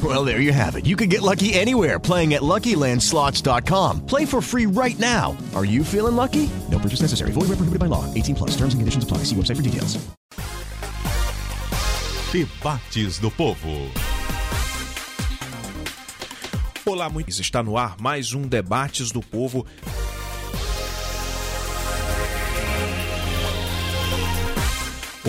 Well, there you have it. You can get lucky anywhere playing at LuckyLandSlots.com. Play for free right now. Are you feeling lucky? No purchase necessary. Void where prohibited by law. 18 plus. Terms and conditions apply. See website for details. Debates do Povo. Olá, muitos. Está no ar mais um Debates do Povo.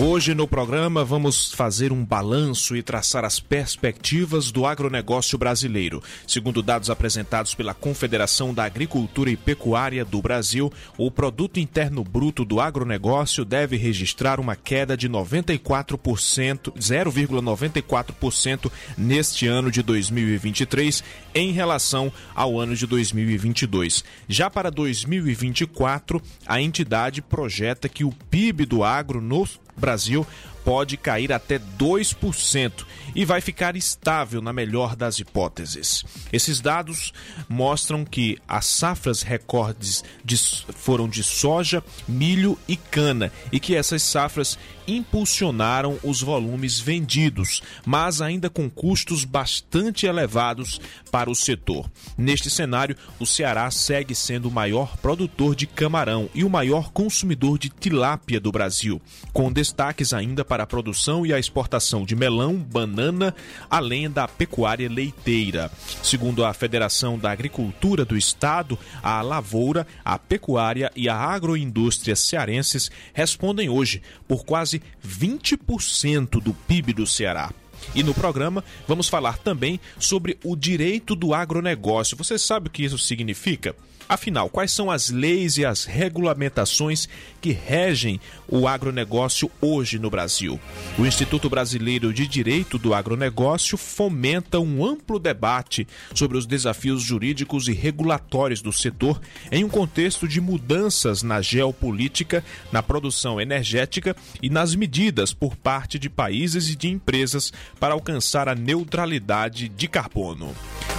Hoje no programa vamos fazer um balanço e traçar as perspectivas do agronegócio brasileiro. Segundo dados apresentados pela Confederação da Agricultura e Pecuária do Brasil, o produto interno bruto do agronegócio deve registrar uma queda de 94%, 0,94% neste ano de 2023 em relação ao ano de 2022. Já para 2024, a entidade projeta que o PIB do agro no Brasil pode cair até 2% e vai ficar estável na melhor das hipóteses. Esses dados mostram que as safras recordes de, foram de soja, milho e cana e que essas safras impulsionaram os volumes vendidos, mas ainda com custos bastante elevados para o setor. Neste cenário, o Ceará segue sendo o maior produtor de camarão e o maior consumidor de tilápia do Brasil, com destaques ainda para a produção e a exportação de melão, banana, além da pecuária leiteira. Segundo a Federação da Agricultura do Estado, a lavoura, a pecuária e a agroindústria cearenses respondem hoje por quase 20% do PIB do Ceará. E no programa vamos falar também sobre o direito do agronegócio. Você sabe o que isso significa? Afinal, quais são as leis e as regulamentações que regem o agronegócio hoje no Brasil? O Instituto Brasileiro de Direito do Agronegócio fomenta um amplo debate sobre os desafios jurídicos e regulatórios do setor em um contexto de mudanças na geopolítica, na produção energética e nas medidas por parte de países e de empresas para alcançar a neutralidade de carbono.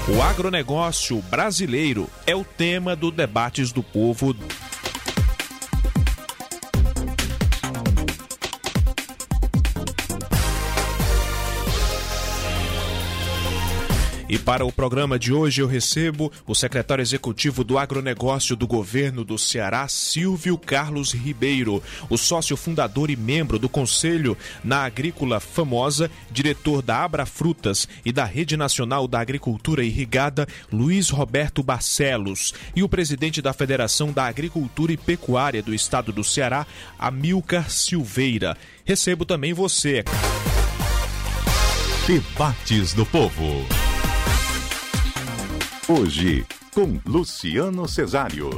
O agronegócio brasileiro é o tema do Debates do Povo. E para o programa de hoje eu recebo o secretário executivo do agronegócio do governo do Ceará, Silvio Carlos Ribeiro, o sócio fundador e membro do Conselho na Agrícola Famosa, diretor da Abra Frutas e da Rede Nacional da Agricultura Irrigada, Luiz Roberto Barcelos, e o presidente da Federação da Agricultura e Pecuária do Estado do Ceará, Amilcar Silveira. Recebo também você. Debates do Povo. Hoje, com Luciano Cesário.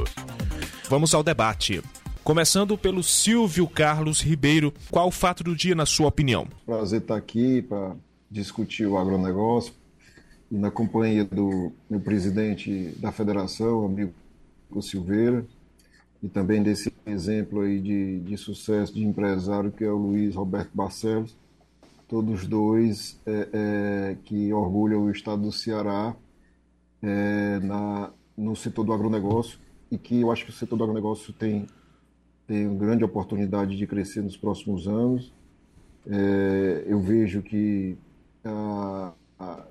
Vamos ao debate. Começando pelo Silvio Carlos Ribeiro, qual o fato do dia, na sua opinião? Prazer estar aqui para discutir o agronegócio e na companhia do meu presidente da federação, amigo Silveira, e também desse exemplo aí de, de sucesso de empresário que é o Luiz Roberto Barcelos, todos dois é, é, que orgulham o estado do Ceará é, na, no setor do agronegócio e que eu acho que o setor do agronegócio tem, tem uma grande oportunidade de crescer nos próximos anos. É, eu vejo que a, a,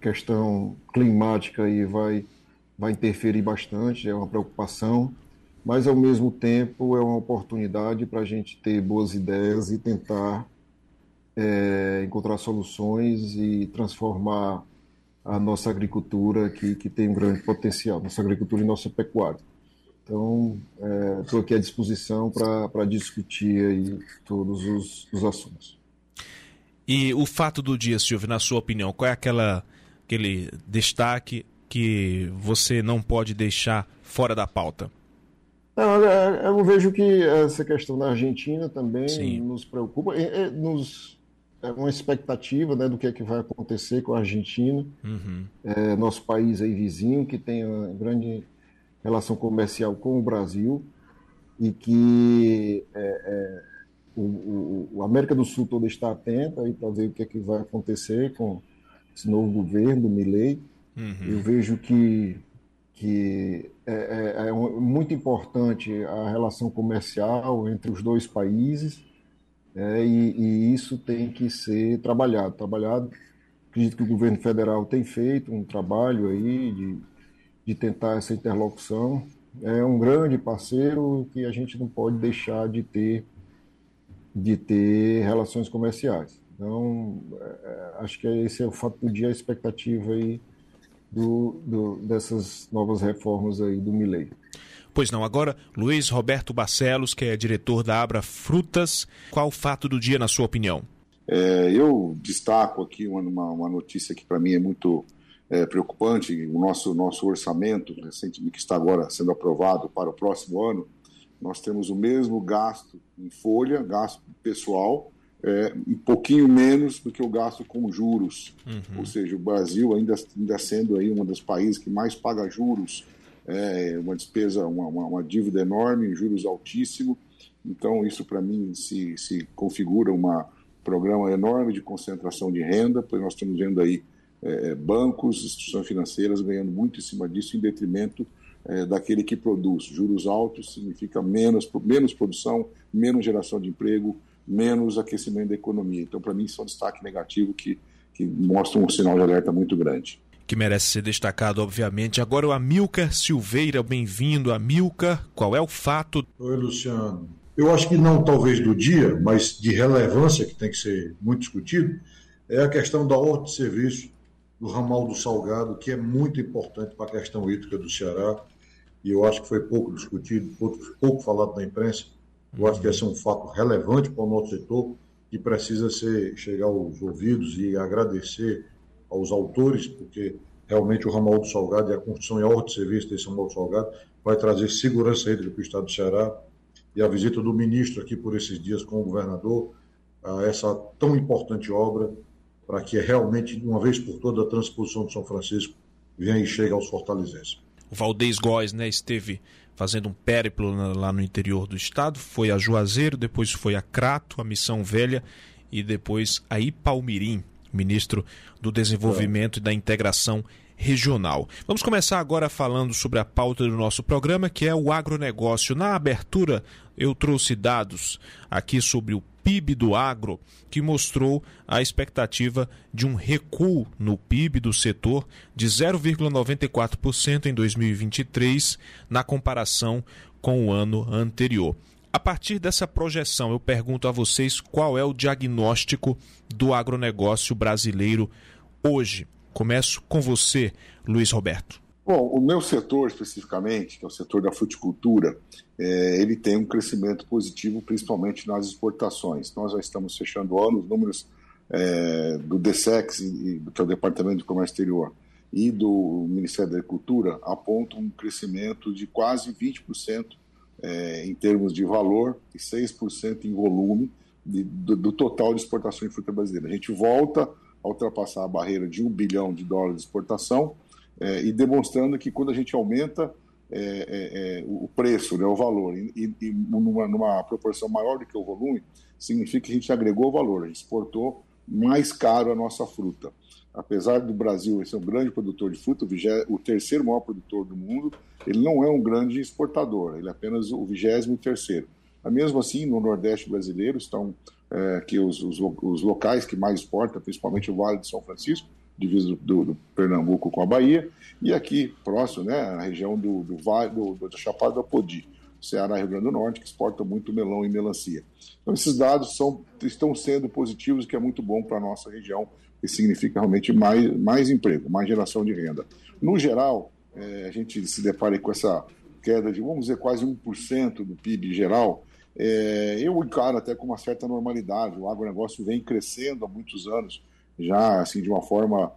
questão climática aí vai, vai interferir bastante, é uma preocupação, mas ao mesmo tempo é uma oportunidade para a gente ter boas ideias e tentar é, encontrar soluções e transformar a nossa agricultura que, que tem um grande potencial, nossa agricultura e nossa pecuária. Então, estou é, aqui à disposição para discutir aí todos os, os, assuntos. E o fato do dia, Silvio, na sua opinião, qual é aquela, aquele destaque que você não pode deixar fora da pauta? Não, é, eu vejo que essa questão da Argentina também Sim. nos preocupa, é, é, nos, é uma expectativa né, do que é que vai acontecer com a Argentina, uhum. é, nosso país aí vizinho, que tem uma grande relação comercial com o Brasil e que é, é, o, o, o, América do Sul toda está atenta para ver o que é que vai acontecer com esse novo governo do Milley. Uhum. Eu vejo que que é, é, é, muito importante a relação comercial entre os dois países é, e, e, isso tem que ser trabalhado. Trabalhado, acredito que o governo federal tem feito um trabalho aí de, de tentar essa interlocução. É um grande parceiro que a gente não pode deixar de ter de ter relações comerciais. Então, é, é acho que esse é o fato do dia, a expectativa aí do, do, dessas novas reformas aí do Milei. Pois não, agora Luiz Roberto Barcelos, que é diretor da Abra Frutas, qual o fato do dia na sua opinião? É, eu destaco aqui uma, uma notícia que para mim é muito é, preocupante, o nosso, nosso orçamento, recentemente que está agora sendo aprovado para o próximo ano, nós temos o mesmo gasto em folha, gasto pessoal, é, um pouquinho menos do que o gasto com juros. Uhum. Ou seja, o Brasil ainda, ainda sendo aí um dos países que mais paga juros, é uma despesa, uma, uma, uma dívida enorme, juros altíssimos. Então, isso para mim se, se configura um programa enorme de concentração de renda, pois nós estamos vendo aí é, bancos, instituições financeiras ganhando muito em cima disso, em detrimento é, daquele que produz. Juros altos significa menos, menos produção, menos geração de emprego, menos aquecimento da economia. Então, para mim, isso é um destaque negativo que, que mostra um sinal de alerta muito grande. Que merece ser destacado, obviamente. Agora, o Amilcar Silveira, bem-vindo. Amilcar, qual é o fato? Oi, Luciano. Eu acho que não talvez do dia, mas de relevância, que tem que ser muito discutido, é a questão da ordem de serviço do ramal do Salgado, que é muito importante para a questão hídrica do Ceará, e eu acho que foi pouco discutido, pouco, falado na imprensa. Eu acho que esse é um fato relevante para o nosso setor que precisa ser, chegar aos ouvidos e agradecer aos autores, porque realmente o ramal do Salgado e a construção e a ordem de serviço desse ramal do Salgado vai trazer segurança hídrica para o estado do Ceará. E a visita do ministro aqui por esses dias com o governador a essa tão importante obra para que realmente, uma vez por toda, a transposição de São Francisco venha e chegue aos fortalezenses. O Valdez Góes né, esteve fazendo um périplo lá no interior do estado, foi a Juazeiro, depois foi a Crato, a Missão Velha e depois a Ipalmirim, ministro do Desenvolvimento e da Integração Regional. Vamos começar agora falando sobre a pauta do nosso programa, que é o agronegócio. Na abertura, eu trouxe dados aqui sobre o PIB do agro, que mostrou a expectativa de um recuo no PIB do setor de 0,94% em 2023, na comparação com o ano anterior. A partir dessa projeção, eu pergunto a vocês qual é o diagnóstico do agronegócio brasileiro hoje. Começo com você, Luiz Roberto. Bom, o meu setor especificamente, que é o setor da fruticultura, é, ele tem um crescimento positivo, principalmente nas exportações. Nós já estamos fechando o ano, os números é, do DSEX, que é o Departamento de Comércio Exterior, e do Ministério da Agricultura apontam um crescimento de quase 20% é, em termos de valor e 6% em volume de, do, do, total de exportação de fruta brasileira. A gente volta a ultrapassar a barreira de um bilhão de dólares de exportação, é, e demonstrando que quando a gente aumenta é, é, é o preço, né, o valor, e, e numa, numa, proporção maior do que o volume, significa que a gente agregou valor, a gente exportou mais caro a nossa fruta. Apesar do Brasil ser um grande produtor de fruta, o, o terceiro maior produtor do mundo, ele não é um grande exportador, ele é apenas o vigésimo terceiro. Mesmo assim, no Nordeste brasileiro estão é, que os, os, os, locais que mais exportam, principalmente o Vale de São Francisco, divisa do, do, Pernambuco com a Bahia, e aqui próximo, né, a região do, do Vale, do, do Chapada do Podi, Ceará e Rio Grande do Norte, que exportam muito melão e melancia. Então, esses dados são, estão sendo positivos, que é muito bom para a nossa região, significa realmente mais, mais emprego, mais geração de renda. No geral, é, a gente se depara com essa queda de, vamos dizer, quase 1% do PIB geral, é, eu encaro até com uma certa normalidade. O agronegócio vem crescendo há muitos anos, já assim de uma forma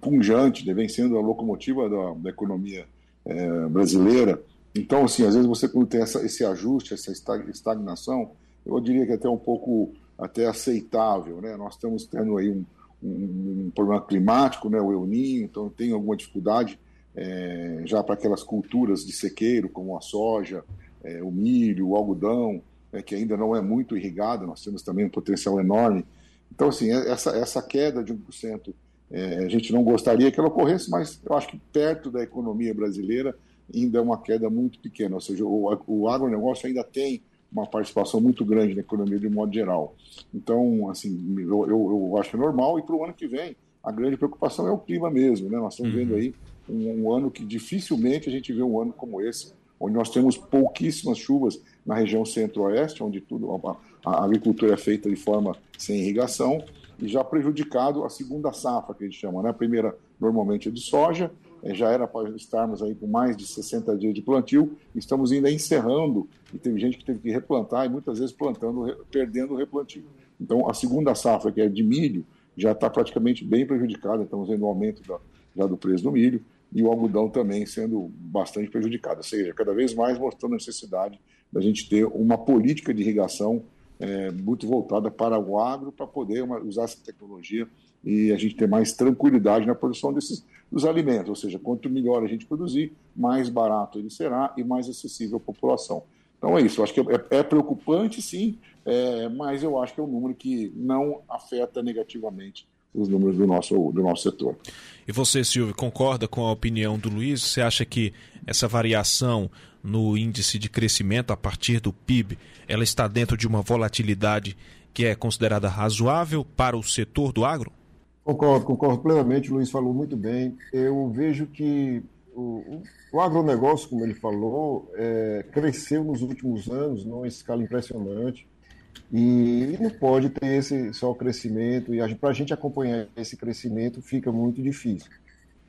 punjante, né, vem sendo a locomotiva da, da economia é, brasileira. Então, assim, às vezes você quando tem essa, esse ajuste, essa estagnação, eu diria que é até um pouco até aceitável, né? Nós estamos tendo aí um, um, um problema climático, né? O El Ninho, então tem alguma dificuldade é, já para aquelas culturas de sequeiro, como a soja, é, o milho, o algodão, é, que ainda não é muito irrigada, nós temos também um potencial enorme. Então, assim, é, essa, essa queda de 1%, é, a gente não gostaria que ela ocorresse, mas eu acho que perto da economia brasileira ainda é uma queda muito pequena, ou seja, o, o agronegócio ainda tem uma participação muito grande na economia de modo geral. Então, assim, eu, eu, eu acho normal, e para o ano que vem, a grande preocupação é o clima mesmo, né? Nós estamos uhum. vendo aí um, um, ano que dificilmente a gente vê um ano como esse, onde nós temos pouquíssimas chuvas na região centro-oeste, onde tudo a, a, agricultura é feita de forma sem irrigação, e já prejudicado a segunda safra, que a gente chama, né? A primeira normalmente é de soja, é, já era para estarmos aí com mais de 60 dias de plantio, estamos ainda encerrando, e teve gente que teve que replantar, e muitas vezes plantando, perdendo o replantio. Então, a segunda safra, que é de milho, já está praticamente bem prejudicada, estamos vendo um aumento da, já do preço do milho, e o algodão também sendo bastante prejudicado, ou seja, cada vez mais mostrando a necessidade da gente ter uma política de irrigação é, muito voltada para o agro, para poder uma, usar essa tecnologia e a gente ter mais tranquilidade na produção desses dos alimentos, ou seja, quanto melhor a gente produzir, mais barato ele será e mais acessível à população. Então é isso, eu acho que é, é preocupante sim, é, mas eu acho que é um número que não afeta negativamente os números do nosso, do nosso setor. E você, Silvio, concorda com a opinião do Luiz? Você acha que essa variação no índice de crescimento a partir do PIB, ela está dentro de uma volatilidade que é considerada razoável para o setor do agro? Concordo, concordo plenamente. O Luiz falou muito bem. Eu vejo que o, o agronegócio, como ele falou, é, cresceu nos últimos anos numa escala impressionante. E não pode ter esse só crescimento, e para a gente acompanhar esse crescimento fica muito difícil.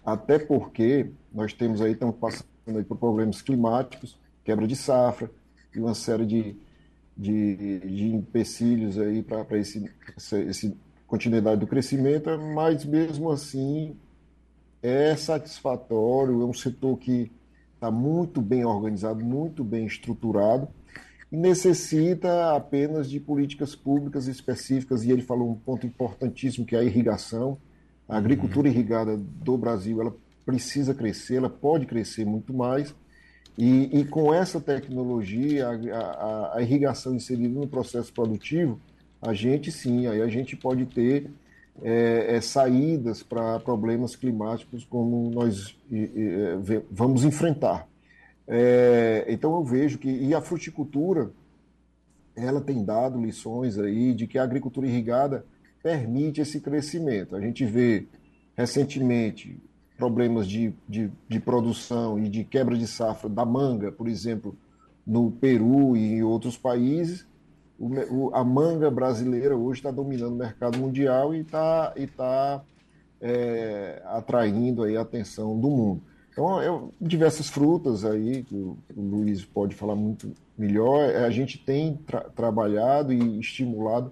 Até porque nós temos aí, estamos passando aí por problemas climáticos, quebra de safra, e uma série de, de, de empecilhos aí para esse, esse continuidade do crescimento, mas mesmo assim é satisfatório, é um setor que está muito bem organizado, muito bem estruturado, necessita apenas de políticas públicas específicas, e ele falou um ponto importantíssimo, que é a irrigação. A agricultura irrigada do Brasil, ela precisa crescer, ela pode crescer muito mais, e, e com essa tecnologia, a, a, a, irrigação inserida no processo produtivo, a gente sim, aí a gente pode ter é, é, saídas para problemas climáticos como nós é, vamos enfrentar. É, então eu vejo que e a fruticultura ela tem dado lições aí de que a agricultura irrigada permite esse crescimento. A gente vê recentemente problemas de, de, de produção e de quebra de safra da manga, por exemplo, no Peru e em outros países. O, a manga brasileira hoje está dominando o mercado mundial e está e tá, é, atraindo aí a atenção do mundo. Então, eu, diversas frutas aí, que o, o Luiz pode falar muito melhor, é, a gente tem tra trabalhado e estimulado.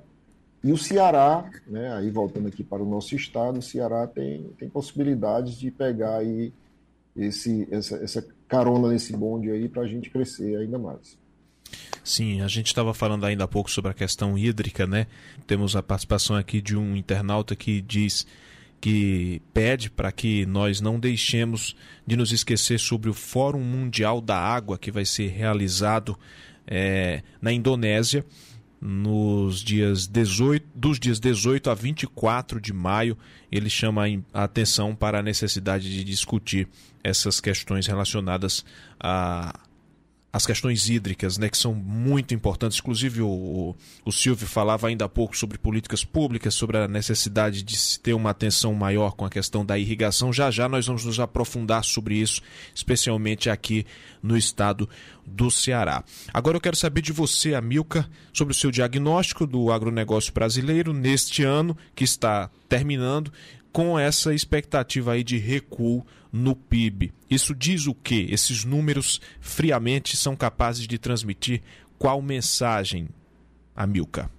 E o Ceará, né, aí voltando aqui para o nosso estado, o Ceará tem, tem possibilidades de pegar aí esse, essa, essa carona nesse bonde aí para a gente crescer ainda mais. Sim, a gente estava falando ainda há pouco sobre a questão hídrica, né? Temos a participação aqui de um internauta que diz que pede para que nós não deixemos de nos esquecer sobre o Fórum Mundial da Água que vai ser realizado é, na Indonésia nos dias 18, dos dias 18 a 24 de maio. Ele chama a atenção para a necessidade de discutir essas questões relacionadas a as questões hídricas, né, que são muito importantes. Inclusive, o, o, Silvio falava ainda há pouco sobre políticas públicas, sobre a necessidade de se ter uma atenção maior com a questão da irrigação. Já já nós vamos nos aprofundar sobre isso, especialmente aqui no estado do Ceará. Agora eu quero saber de você, Amilca, sobre o seu diagnóstico do agronegócio brasileiro neste ano que está terminando com essa expectativa aí de recuo no PIB. Isso diz o quê? Esses números friamente são capazes de transmitir qual mensagem, Amilcar?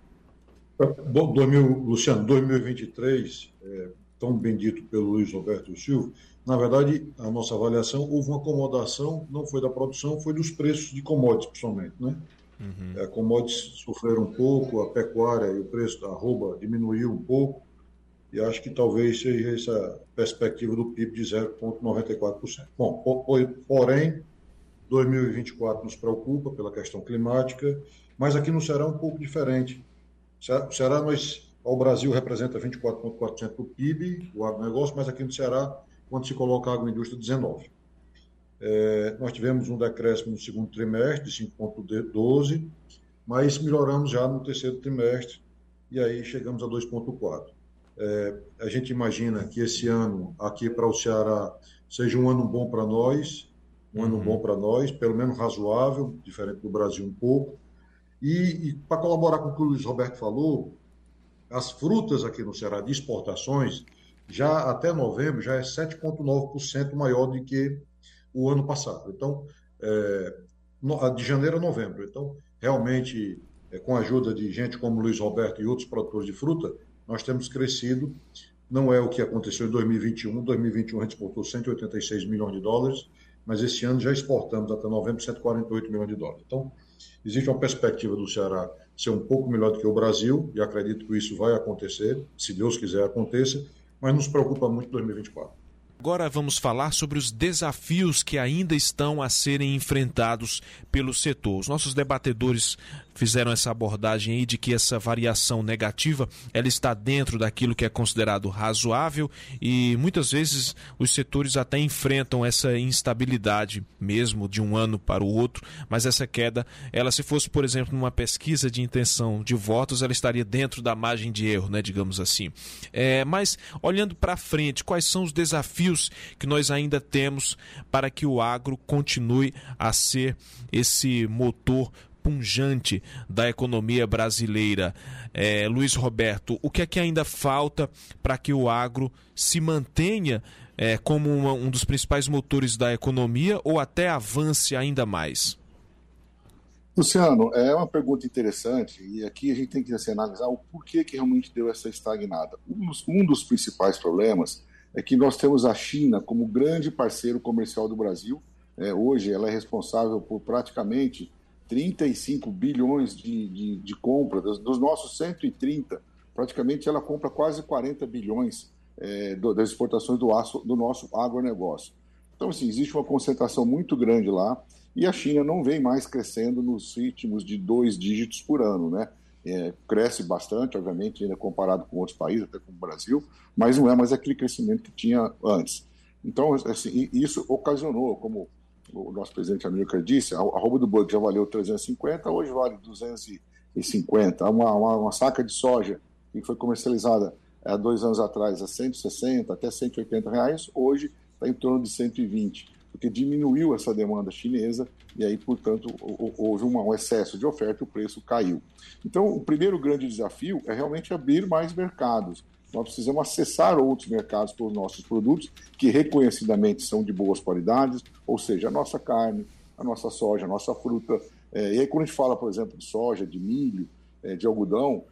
Bom, 2000, Luciano, 2023, é, tão bem dito pelo Luiz Roberto Silva, na verdade, a nossa avaliação, houve uma acomodação, não foi da produção, foi dos preços de commodities, principalmente, né? Uhum. É, commodities sofreram um pouco, a pecuária e o preço da arroba diminuiu um pouco, e acho que talvez seja essa perspectiva do PIB de 0,94%. Bom, porém, 2024 nos preocupa pela questão climática, mas aqui no Ceará é um pouco diferente. O Ceará, nós, o Brasil representa 24,4% do PIB, o agronegócio, mas aqui no Ceará, quando se coloca a agroindústria, 19%. É, nós tivemos um decréscimo no segundo trimestre de 5,12%, mas melhoramos já no terceiro trimestre, e aí chegamos a 2,4%. É, a gente imagina que esse ano, aqui para o Ceará, seja um ano bom para nós, um uhum. ano bom para nós, pelo menos razoável, diferente do Brasil um pouco. E, e para colaborar com o que o Luiz Roberto falou, as frutas aqui no Ceará de exportações, já até novembro, já é 7,9% maior do que o ano passado. Então, é, de janeiro a novembro. Então, realmente, é, com a ajuda de gente como Luiz Roberto e outros produtores de fruta, nós temos crescido. Não é o que aconteceu em 2021. 2021 a gente exportou 186 milhões de dólares, mas esse ano já exportamos até novembro 148 milhões de dólares. Então, existe uma perspectiva do Ceará ser um pouco melhor do que o Brasil, e acredito que isso vai acontecer, se Deus quiser aconteça, mas nos preocupa muito 2024. Agora vamos falar sobre os desafios que ainda estão a serem enfrentados pelo setor. Os nossos debatedores fizeram essa abordagem aí de que essa variação negativa ela está dentro daquilo que é considerado razoável e muitas vezes os setores até enfrentam essa instabilidade mesmo de um ano para o outro, mas essa queda, ela se fosse, por exemplo, numa pesquisa de intenção de votos, ela estaria dentro da margem de erro, né, digamos assim. É, mas olhando para frente, quais são os desafios que nós ainda temos para que o agro continue a ser esse motor punjante da economia brasileira. É, Luiz Roberto, o que é que ainda falta para que o agro se mantenha é, como uma, um dos principais motores da economia ou até avance ainda mais? Luciano, é uma pergunta interessante e aqui a gente tem que assim, analisar o porquê que realmente deu essa estagnada. Um dos, um dos principais problemas é que nós temos a China como grande parceiro comercial do Brasil. É, hoje ela é responsável por praticamente 35 bilhões de, de, de compra, dos, dos, nossos 130, praticamente ela compra quase 40 bilhões é, do, das exportações do, aço, do nosso agronegócio. Então, assim, existe uma concentração muito grande lá e a China não vem mais crescendo nos ritmos de dois dígitos por ano, né? É, cresce bastante, obviamente, ainda comparado com outros países, até com o Brasil, mas não é mais aquele crescimento que tinha antes. Então, assim, isso ocasionou, como o nosso presidente América disse, a, roupa do boi que já valeu 350, hoje vale 250. Uma, uma, uma saca de soja que foi comercializada há dois anos atrás a 160 até 180 reais, hoje está em torno de 120, porque diminuiu essa demanda chinesa e aí, portanto, houve um excesso de oferta e o preço caiu. Então, o primeiro grande desafio é realmente abrir mais mercados. Nós precisamos acessar outros mercados para os nossos produtos, que reconhecidamente são de boas qualidades, ou seja, a nossa carne, a nossa soja, a nossa fruta. É, e aí, quando a gente fala, por exemplo, de soja, de milho, é, de algodão,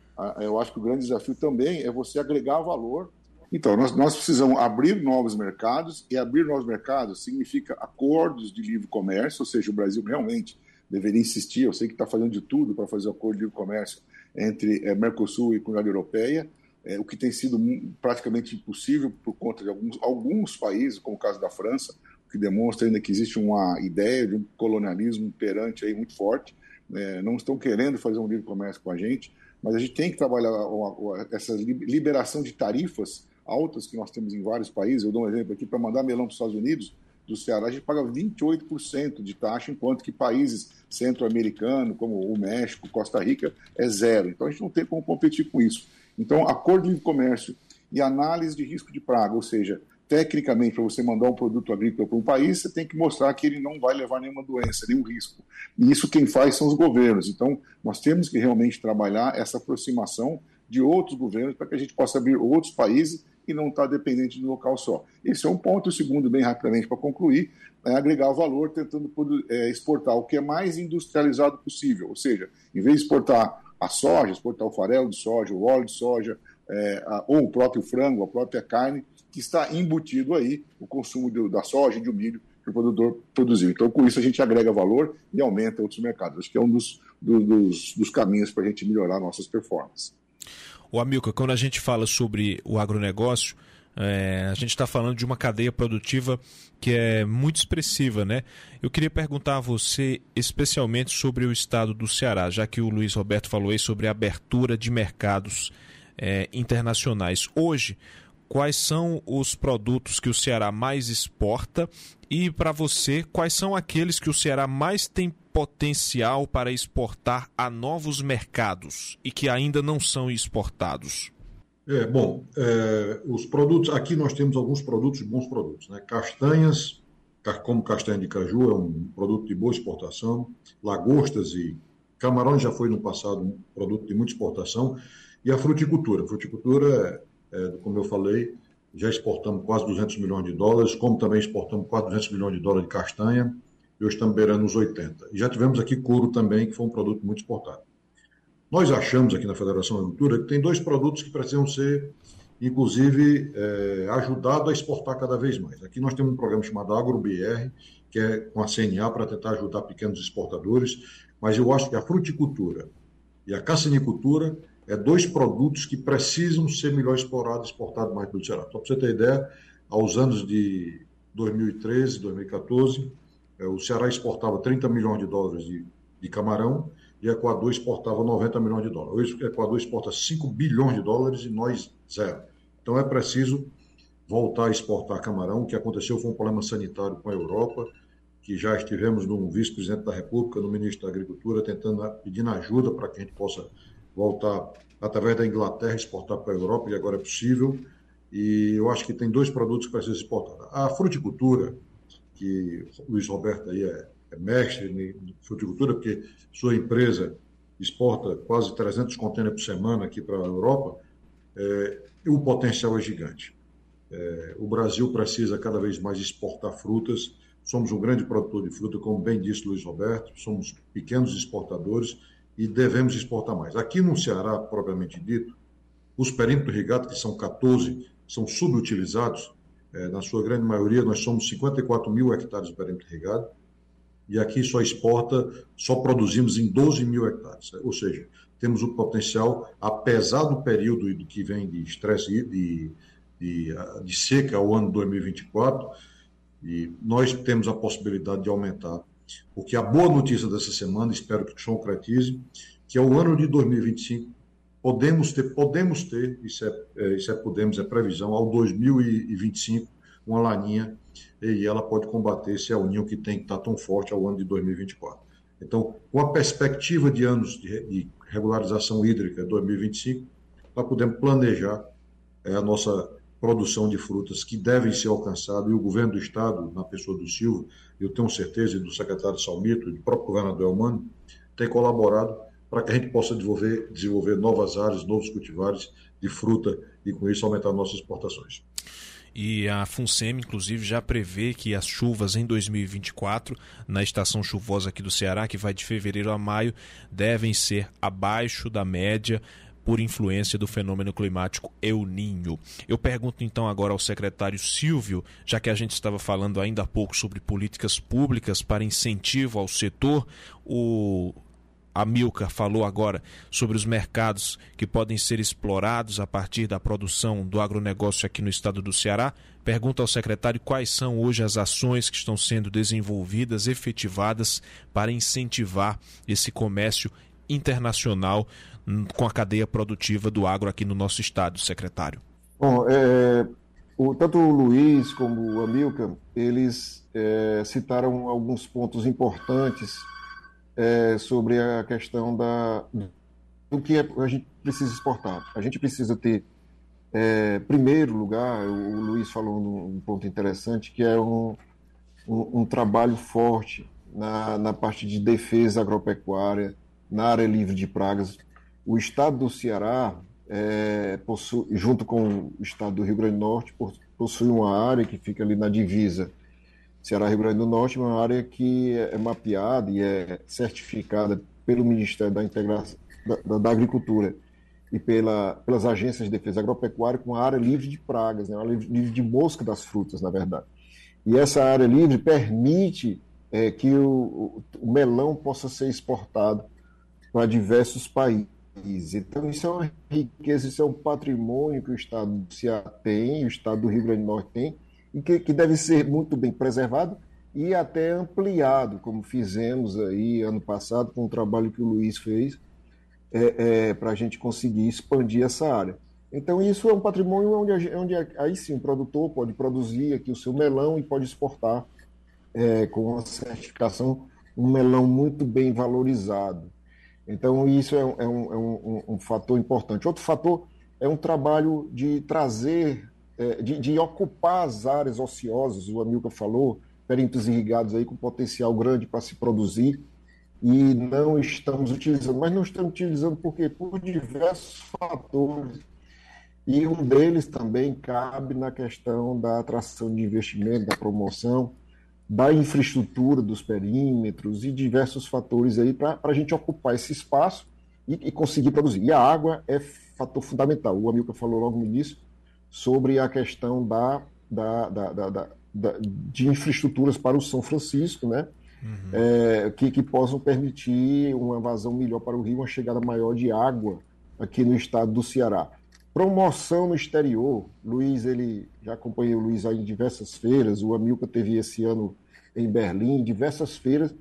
eu acho que o grande desafio também é você agregar valor. Então, nós, nós precisamos abrir novos mercados, e abrir novos mercados significa acordos de livre comércio, ou seja, o Brasil realmente deveria insistir, eu sei que está fazendo de tudo para fazer acordo de livre comércio entre é, Mercosul e Comunidade Europeia, é, o que tem sido praticamente impossível por conta de alguns, alguns países, como o caso da França, que demonstra ainda que existe uma ideia de um colonialismo imperante aí muito forte. É, não estão querendo fazer um livre comércio com a gente, mas a gente tem que trabalhar essa liberação de tarifas altas que nós temos em vários países. Eu dou um exemplo aqui: para mandar melão para os Estados Unidos, do Ceará, a gente paga 28% de taxa, enquanto que países centro-americanos, como o México, Costa Rica, é zero. Então a gente não tem como competir com isso. Então, acordo de comércio e análise de risco de praga, ou seja, tecnicamente, para você mandar um produto agrícola para um país, você tem que mostrar que ele não vai levar nenhuma doença, nenhum risco. E isso quem faz são os governos. Então, nós temos que realmente trabalhar essa aproximação de outros governos para que a gente possa abrir outros países e não está dependente de um local só. Esse é um ponto. O segundo, bem rapidamente para concluir, é agregar valor tentando é, exportar o que é mais industrializado possível. Ou seja, em vez de exportar a soja, exportar o farelo de soja, o óleo de soja, é, a, ou o próprio frango, a própria carne, que está embutido aí o consumo de, da soja e do milho que o produtor produziu. Então, com isso, a gente agrega valor e aumenta outros mercados. Acho que é um dos, do, dos, dos caminhos para a gente melhorar nossas performances. O Amilca, quando a gente fala sobre o agronegócio, é, a gente está falando de uma cadeia produtiva que é muito expressiva, né? Eu queria perguntar a você especialmente sobre o estado do Ceará, já que o Luiz Roberto falou aí sobre a abertura de mercados é, internacionais. Hoje, quais são os produtos que o Ceará mais exporta e, para você, quais são aqueles que o Ceará mais tem potencial para exportar a novos mercados e que ainda não são exportados? É, bom, é, os produtos, aqui nós temos alguns produtos, bons produtos, né? Castanhas, como castanha de caju, é um produto de boa exportação, lagostas e camarões já foi no passado um produto de muita exportação, e a fruticultura. A fruticultura é, como eu falei, já exportamos quase 200 milhões de dólares, como também exportamos quase 200 milhões de dólares de castanha, e hoje estamos beirando os 80. E já tivemos aqui couro também, que foi um produto muito exportado. Nós achamos aqui na Federação da Agricultura que tem dois produtos que precisam ser, inclusive, é, ajudados a exportar cada vez mais. Aqui nós temos um programa chamado AgroBR, que é com a CNA para tentar ajudar pequenos exportadores, mas eu acho que a fruticultura e a cassinicultura é dois produtos que precisam ser melhor explorados exportados mais pelo Ceará. Então, para você ter ideia, aos anos de 2013, 2014, é, o Ceará exportava 30 milhões de dólares de, de camarão e o Equador exportava 90 milhões de dólares. Hoje o Equador exporta 5 bilhões de dólares e nós zero. Então é preciso voltar a exportar camarão. O que aconteceu foi um problema sanitário com a Europa, que já estivemos no vice-presidente da República, no ministro da Agricultura, tentando pedindo ajuda para que a gente possa voltar através da Inglaterra, exportar para a Europa, e agora é possível. E eu acho que tem dois produtos que precisam ser exportados. A fruticultura, que o Luiz Roberto aí é, é mestre em fruticultura, porque sua empresa exporta quase 300 contêineres por semana aqui para a Europa, é, o potencial é gigante. É, o Brasil precisa cada vez mais exportar frutas. Somos um grande produtor de fruta, como bem disse Luiz Roberto, somos pequenos exportadores e devemos exportar mais. Aqui no Ceará, propriamente dito, os perímetros irrigados, que são 14, são subutilizados. É, na sua grande maioria, nós somos 54 mil hectares de perímetro irrigado e aqui só exporta, só produzimos em 12 mil hectares. Ou seja, temos o potencial, apesar do período que vem de estresse de, de, de seca ao ano 2024, e nós temos a possibilidade de aumentar porque a boa notícia dessa semana, espero que concretize, que é o ano de 2025, podemos ter, podemos ter, isso é, é, isso é podemos, é previsão, ao 2025, uma laninha, e ela pode combater esse El Ninho que tem que estar tão forte ao ano de 2024. Então, com a perspectiva de anos de, de regularização hídrica 2025, nós podemos planejar é, a nossa produção de frutas que devem ser alcançadas, e o governo do Estado, na pessoa do Silvio, eu tenho certeza, e do secretário Salmito, e do próprio governador Elmano, tem colaborado para que a gente possa desenvolver, desenvolver novas áreas, novos cultivares de fruta e, com isso, aumentar nossas exportações. E a FUNSEM, inclusive, já prevê que as chuvas em 2024, na estação chuvosa aqui do Ceará, que vai de fevereiro a maio, devem ser abaixo da média por influência do fenômeno climático El Ninho. Eu pergunto então agora ao secretário Silvio, já que a gente estava falando ainda há pouco sobre políticas públicas para incentivo ao setor, o a Milka falou agora sobre os mercados que podem ser explorados a partir da produção do agronegócio aqui no estado do Ceará. Pergunta ao secretário quais são hoje as ações que estão sendo desenvolvidas, efetivadas para incentivar esse comércio internacional com a cadeia produtiva do agro aqui no nosso estado, secretário? Bom, é, o, tanto o Luiz como o Amilcar, eles é, citaram alguns pontos importantes é, sobre a questão da, do que é, a gente precisa exportar. A gente precisa ter, é, primeiro lugar, o, Luiz falou num, ponto interessante, que é um, um, um trabalho forte na, na parte de defesa agropecuária, na área livre de pragas, o estado do Ceará é, possui, junto com o estado do Rio Grande do Norte, possui uma área que fica ali na divisa Ceará-Rio Grande do Norte, uma área que é mapeada e é certificada pelo Ministério da Integração da, da Agricultura e pela, pelas agências de defesa agropecuária com área livre de pragas, né, uma área livre de mosca das frutas, na verdade. E essa área livre permite é, que o, o, melão possa ser exportado para diversos países. Então, isso é uma riqueza, isso é um patrimônio que o Estado do Ceará tem, o Estado do Rio Grande do Norte tem, e que, que deve ser muito bem preservado e até ampliado, como fizemos aí ano passado com o trabalho que o Luiz fez, é, é, para a gente conseguir expandir essa área. Então, isso é um patrimônio onde, onde aí sim o produtor pode produzir aqui o seu melão e pode exportar é, com uma certificação, um melão muito bem valorizado. Então, isso é, um, é é um, um fator importante. Outro fator é um trabalho de trazer, de, de, ocupar as áreas ociosas, o Amilcar falou, perímetros irrigados aí com potencial grande para se produzir, e não estamos utilizando. Mas não estamos utilizando por quê? Por diversos fatores. E um deles também cabe na questão da atração de investimento, da promoção, da infraestrutura dos perímetros e diversos fatores aí para a gente ocupar esse espaço e, e, conseguir produzir. E a água é fator fundamental. O Amilcar falou logo no início sobre a questão da, da, da, da, da de infraestruturas para o São Francisco, né? uhum. é, que, que possam permitir uma vazão melhor para o rio, uma chegada maior de água aqui no estado do Ceará. Promoção no exterior, Luiz, ele já acompanhei o Luiz aí em diversas feiras, o Amilca teve esse ano em Berlim, diversas feiras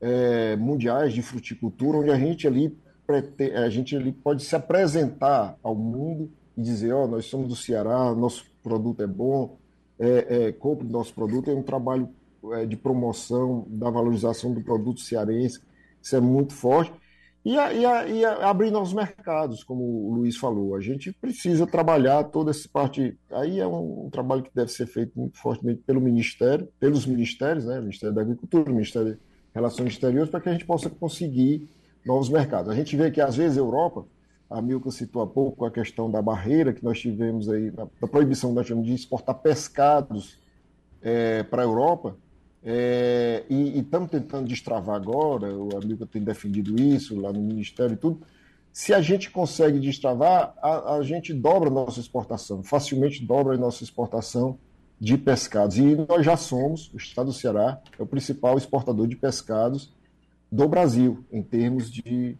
é, mundiais de fruticultura, onde a gente ali a gente ali pode se apresentar ao mundo e dizer, ó, oh, nós somos do Ceará, nosso produto é bom, é, é, compre nosso produto, é um trabalho é, de promoção da valorização do produto cearense, isso é muito forte. E, a, e, a, e a abrir novos mercados, como o Luiz falou. A gente precisa trabalhar toda essa parte. Aí é um, um trabalho que deve ser feito muito fortemente pelo Ministério, pelos ministérios, né? Ministério da Agricultura, Ministério de Relações Exteriores, para que a gente possa conseguir novos mercados. A gente vê que, às vezes, a Europa, a Milka citou há pouco a questão da barreira que nós tivemos aí, da proibição de exportar pescados é, para a Europa, é, e estamos tentando destravar agora, o amigo tem defendido isso lá no Ministério e tudo. Se a gente consegue destravar, a, a gente dobra a nossa exportação, facilmente dobra a nossa exportação de pescados. E nós já somos, o estado do Ceará é o principal exportador de pescados do Brasil, em termos de,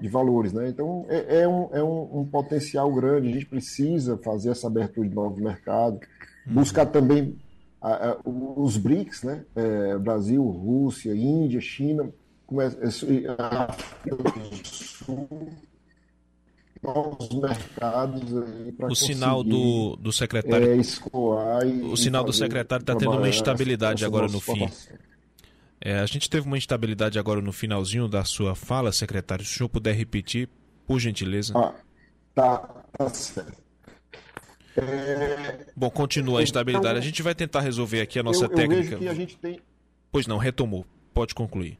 de valores. Né? Então, é, é, um, é um, um, potencial grande, a gente precisa fazer essa abertura de novos mercados, buscar também a, a, os BRICS, né? É, Brasil, Rússia, Índia, China, África do Sul, novos mercados o sinal do, do secretário é, o sinal do secretário está tendo uma instabilidade agora no fim é, a gente teve uma instabilidade agora no finalzinho da sua fala secretário se o senhor puder repetir por gentileza ah, tá, tá certo é... Bom, continua a instabilidade. Então, a gente vai tentar resolver aqui a nossa eu, técnica. Eu vejo que a gente tem... Pois não, retomou. Pode concluir.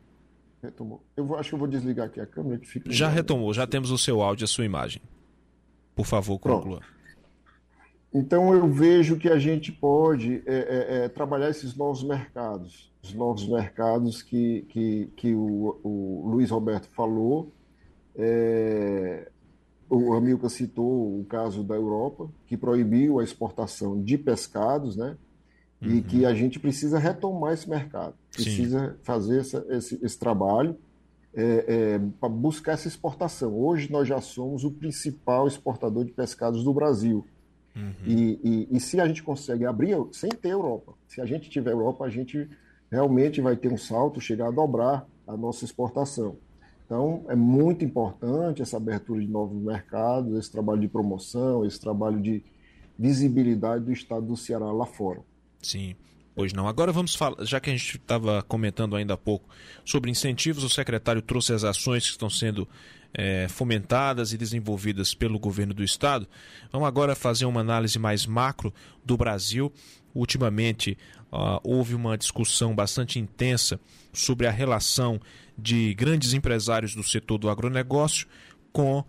Retomou. Eu vou, acho que eu vou desligar aqui a câmera que fica. Já retomou, já temos o seu áudio e a sua imagem. Por favor, conclua. Pronto. Então eu vejo que a gente pode é, é, é, trabalhar esses novos mercados, os novos mercados que, que, que o, o Luiz Roberto falou. É, o Amilcar citou o caso da Europa, que proibiu a exportação de pescados, né? Uhum. E que a gente precisa retomar esse mercado, precisa Sim. fazer essa, esse, esse, trabalho é, é, para buscar essa exportação. Hoje nós já somos o principal exportador de pescados do Brasil. Uhum. E, e, e, se a gente consegue abrir, sem ter Europa, se a gente tiver Europa, a gente realmente vai ter um salto, chegar a dobrar a nossa exportação. Então, é muito importante essa abertura de novos mercados, esse trabalho de promoção, esse trabalho de visibilidade do estado do Ceará lá fora. Sim. Pois não. Agora vamos falar, já que a gente estava comentando ainda há pouco sobre incentivos, o secretário trouxe as ações que estão sendo é, fomentadas e desenvolvidas pelo governo do estado. Vamos agora fazer uma análise mais macro do Brasil. Ultimamente uh, houve uma discussão bastante intensa sobre a relação de grandes empresários do setor do agronegócio com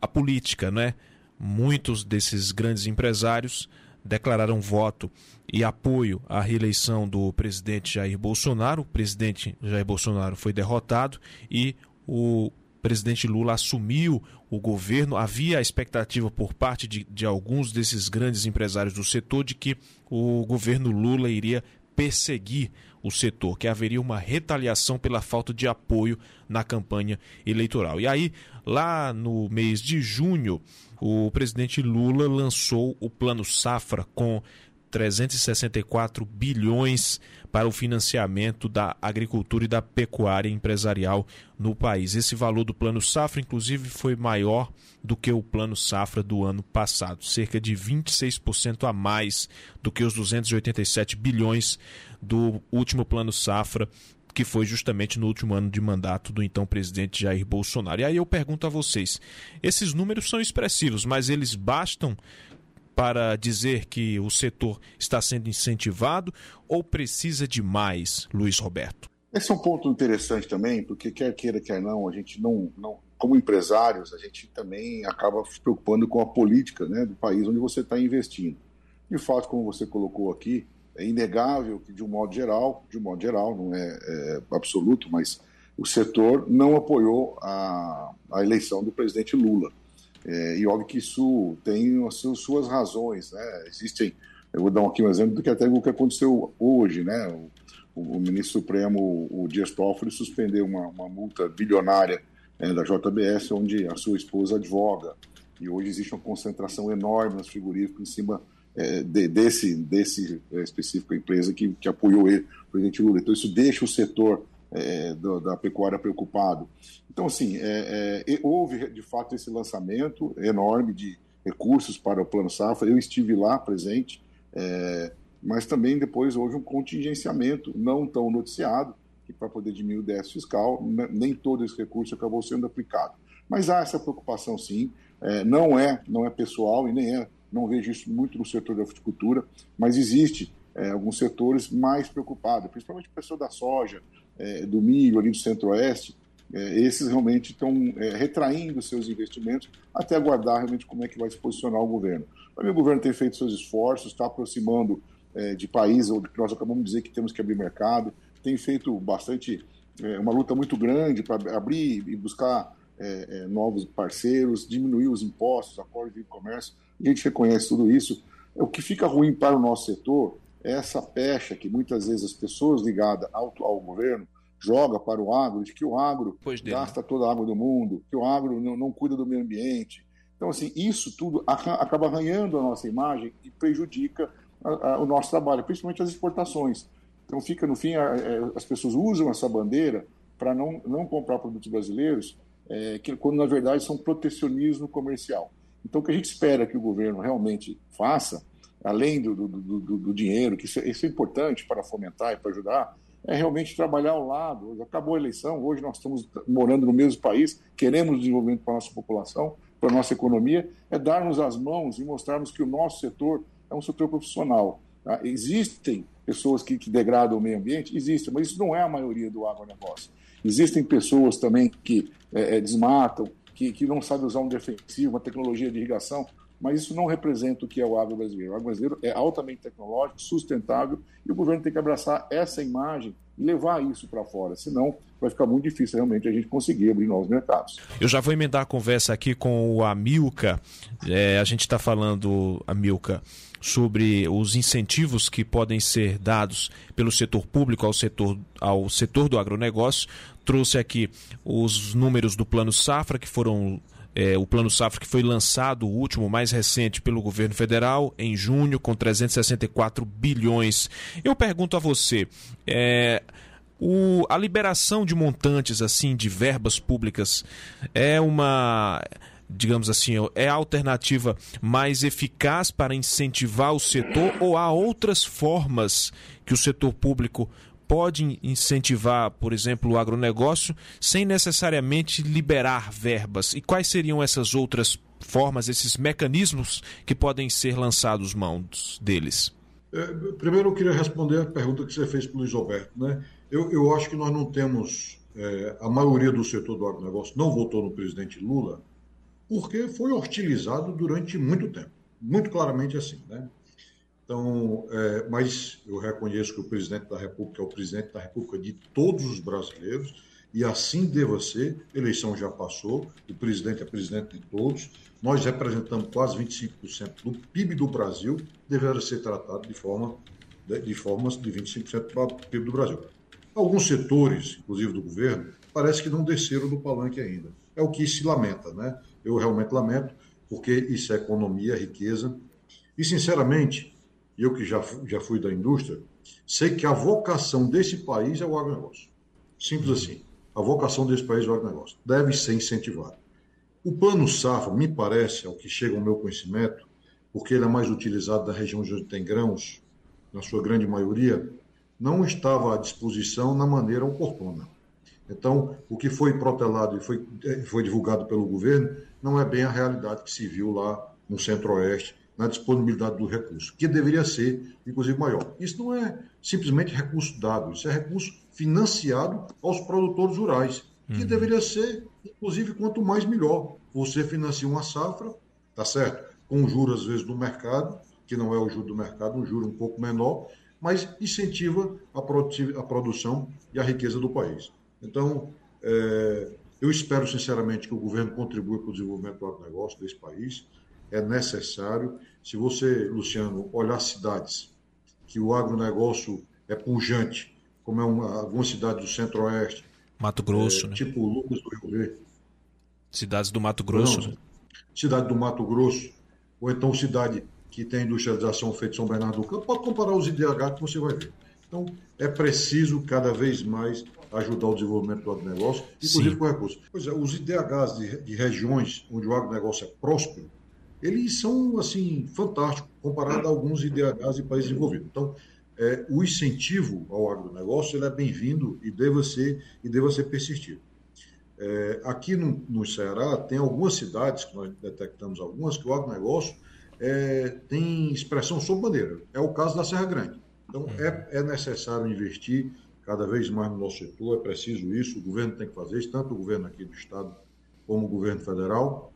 a política, né? muitos desses grandes empresários declararam voto e apoio à reeleição do presidente Jair Bolsonaro. O presidente Jair Bolsonaro foi derrotado e o presidente Lula assumiu o governo. Havia a expectativa por parte de, de alguns desses grandes empresários do setor de que o governo Lula iria perseguir o setor, que haveria uma retaliação pela falta de apoio na campanha eleitoral. E aí, lá no mês de junho, o presidente Lula lançou o Plano Safra com 364 bilhões para o financiamento da agricultura e da pecuária empresarial no país. Esse valor do Plano Safra, inclusive, foi maior do que o Plano Safra do ano passado, cerca de 26% a mais do que os 287 bilhões do último Plano Safra que foi justamente no último ano de mandato do então presidente Jair Bolsonaro. E aí eu pergunto a vocês: esses números são expressivos, mas eles bastam para dizer que o setor está sendo incentivado ou precisa de mais, Luiz Roberto? Esse é um ponto interessante também, porque quer queira, quer não, a gente não, não como empresários, a gente também acaba se preocupando com a política né, do país onde você está investindo. De fato, como você colocou aqui, é inegável que, de um modo geral, de um modo geral, não é, é absoluto, mas o setor não apoiou a, a eleição do presidente Lula. É, e óbvio que isso tem as suas razões, né? Existem, eu vou dar aqui um exemplo do que até o que aconteceu hoje, né? O, o ministro supremo, o Dias Toffoli, suspendeu uma, uma multa bilionária é, da JBS, onde a sua esposa advoga. E hoje existe uma concentração enorme nos frigoríficos em cima é, de, desse, desse é, específico empresa que, que apoiou ele, o presidente Lula. Então, isso deixa o setor é, da pecuária preocupado. Então, assim, é, é, houve de fato esse lançamento enorme de recursos para o Plano Safra. Eu estive lá presente, é, mas também depois houve um contingenciamento não tão noticiado, que para poder diminuir o déficit fiscal, nem todo esse recurso acabou sendo aplicado. Mas há essa preocupação, sim. não é não é pessoal e nem é não vejo isso muito no setor da fruticultura, mas existe é, alguns setores mais preocupados, principalmente o pessoal da soja, é, do milho ali do centro-oeste, é, esses realmente estão é, retraindo seus investimentos até aguardar realmente como é que vai se posicionar o governo. Mim, o governo tem feito seus esforços, está aproximando é, de países onde nós acabamos de dizer que temos que abrir mercado, tem feito bastante, é, uma luta muito grande para abrir e buscar novos parceiros, diminuir os impostos, acordos de comércio a gente reconhece tudo isso. O que fica ruim para o nosso setor é essa pecha que muitas vezes as pessoas ligadas ao, ao governo joga para o agro, de que o agro gasta toda a água do mundo, que o agro não, não cuida do meio ambiente. Então, assim, isso tudo acaba arranhando a nossa imagem e prejudica a, a, o nosso trabalho, principalmente as exportações. Então, fica, no fim, a, as pessoas usam essa bandeira para não, não comprar produtos brasileiros, é, que, quando na verdade são protecionismo comercial. Então, o que a gente espera que o governo realmente faça, além do, do, do, do dinheiro, que isso é, isso é, importante para fomentar e para ajudar, é realmente trabalhar ao lado. Acabou a eleição, hoje nós estamos morando no mesmo país, queremos desenvolvimento para a nossa população, para a nossa economia, é darmos as mãos e mostrarmos que o nosso setor é um setor profissional. Tá? Existem pessoas que, que degradam o meio ambiente? Existem, mas isso não é a maioria do agronegócio. Existem pessoas também que é, desmatam, que, que não sabe usar um defensivo, uma tecnologia de irrigação, mas isso não representa o que é o agro brasileiro. O agro brasileiro é altamente tecnológico, sustentável, e o governo tem que abraçar essa imagem e levar isso para fora, senão vai ficar muito difícil realmente a gente conseguir abrir novos mercados. Eu já vou emendar a conversa aqui com o Amilca. É, a gente está falando, Amilca, sobre os incentivos que podem ser dados pelo setor público ao setor, ao setor do agronegócio. Trouxe aqui os números do Plano Safra, que foram é, o Plano Safra que foi lançado, o último, mais recente, pelo governo federal, em junho, com 364 bilhões. Eu pergunto a você, é, o, a liberação de montantes assim de verbas públicas é uma digamos assim, é a alternativa mais eficaz para incentivar o setor ou há outras formas que o setor público pode incentivar, por exemplo, o agronegócio sem necessariamente liberar verbas? E quais seriam essas outras formas, esses mecanismos que podem ser lançados mãos deles? É, primeiro eu queria responder a pergunta que você fez para o Luiz Alberto. Né? Eu, eu acho que nós não temos, é, a maioria do setor do agronegócio não votou no presidente Lula porque foi hostilizado durante muito tempo, muito claramente assim, né? Então, é, mas eu reconheço que o presidente da República é o presidente da República de todos os brasileiros e assim deva ser. A eleição já passou, o presidente é presidente de todos. Nós representamos quase 25% do PIB do Brasil, deveria ser tratado de forma de, de formas de 25% para o PIB do Brasil. Alguns setores, inclusive do governo, parece que não desceram do palanque ainda. É o que se lamenta, né? Eu realmente lamento, porque isso é economia, riqueza. E, sinceramente, eu que já, já fui da indústria, sei que a vocação desse país é o agronegócio. Simples assim. A vocação desse país é o agronegócio. Deve ser incentivado. O plano safra, me parece, ao que chega ao meu conhecimento, porque ele é mais utilizado na região onde tem grãos, na sua grande maioria, não estava à disposição na maneira oportuna. Então, o que foi protelado e foi, eh, foi divulgado pelo governo não é bem a realidade que se viu lá no Centro-Oeste, na disponibilidade do recurso, que deveria ser, inclusive, maior. Isso não é simplesmente recurso dado, isso é recurso financiado aos produtores rurais, que uhum. deveria ser, inclusive, quanto mais melhor. Você financia uma safra, tá certo? Com juros, às vezes, do mercado, que não é o juro do mercado, um juro um pouco menor, mas incentiva a, a produção e a riqueza do país. Então, é, eu espero sinceramente que o governo contribua para o desenvolvimento do agronegócio desse país. É necessário. Se você, Luciano, olhar cidades que o agronegócio é pujante, como é uma, algumas cidades do Centro-Oeste. Mato Grosso, é, né? Tipo Lucas do Rio Verde. Cidades do Mato Grosso. Não, né? Cidade do Mato Grosso. Ou então cidade que tem industrialização feita em São Bernardo do Campo. Pode comparar os IDH que você vai ver. Então, é preciso cada vez mais ajudar o desenvolvimento do agronegócio, inclusive Sim. com recursos. Pois é, os IDHs de, de, regiões onde o agronegócio é próspero, eles são, assim, fantásticos, comparado a alguns IDHs de países desenvolvidos. Então, é, o incentivo ao agronegócio ele é bem-vindo e deva ser, e deva ser persistido. É, aqui no, no Ceará, tem algumas cidades, que nós detectamos algumas, que o agronegócio é, tem expressão sob bandeira. É o caso da Serra Grande. Então, é, é necessário investir cada vez mais no nosso setor, é preciso isso, o governo tem que fazer isso, tanto o governo aqui do Estado como o governo federal,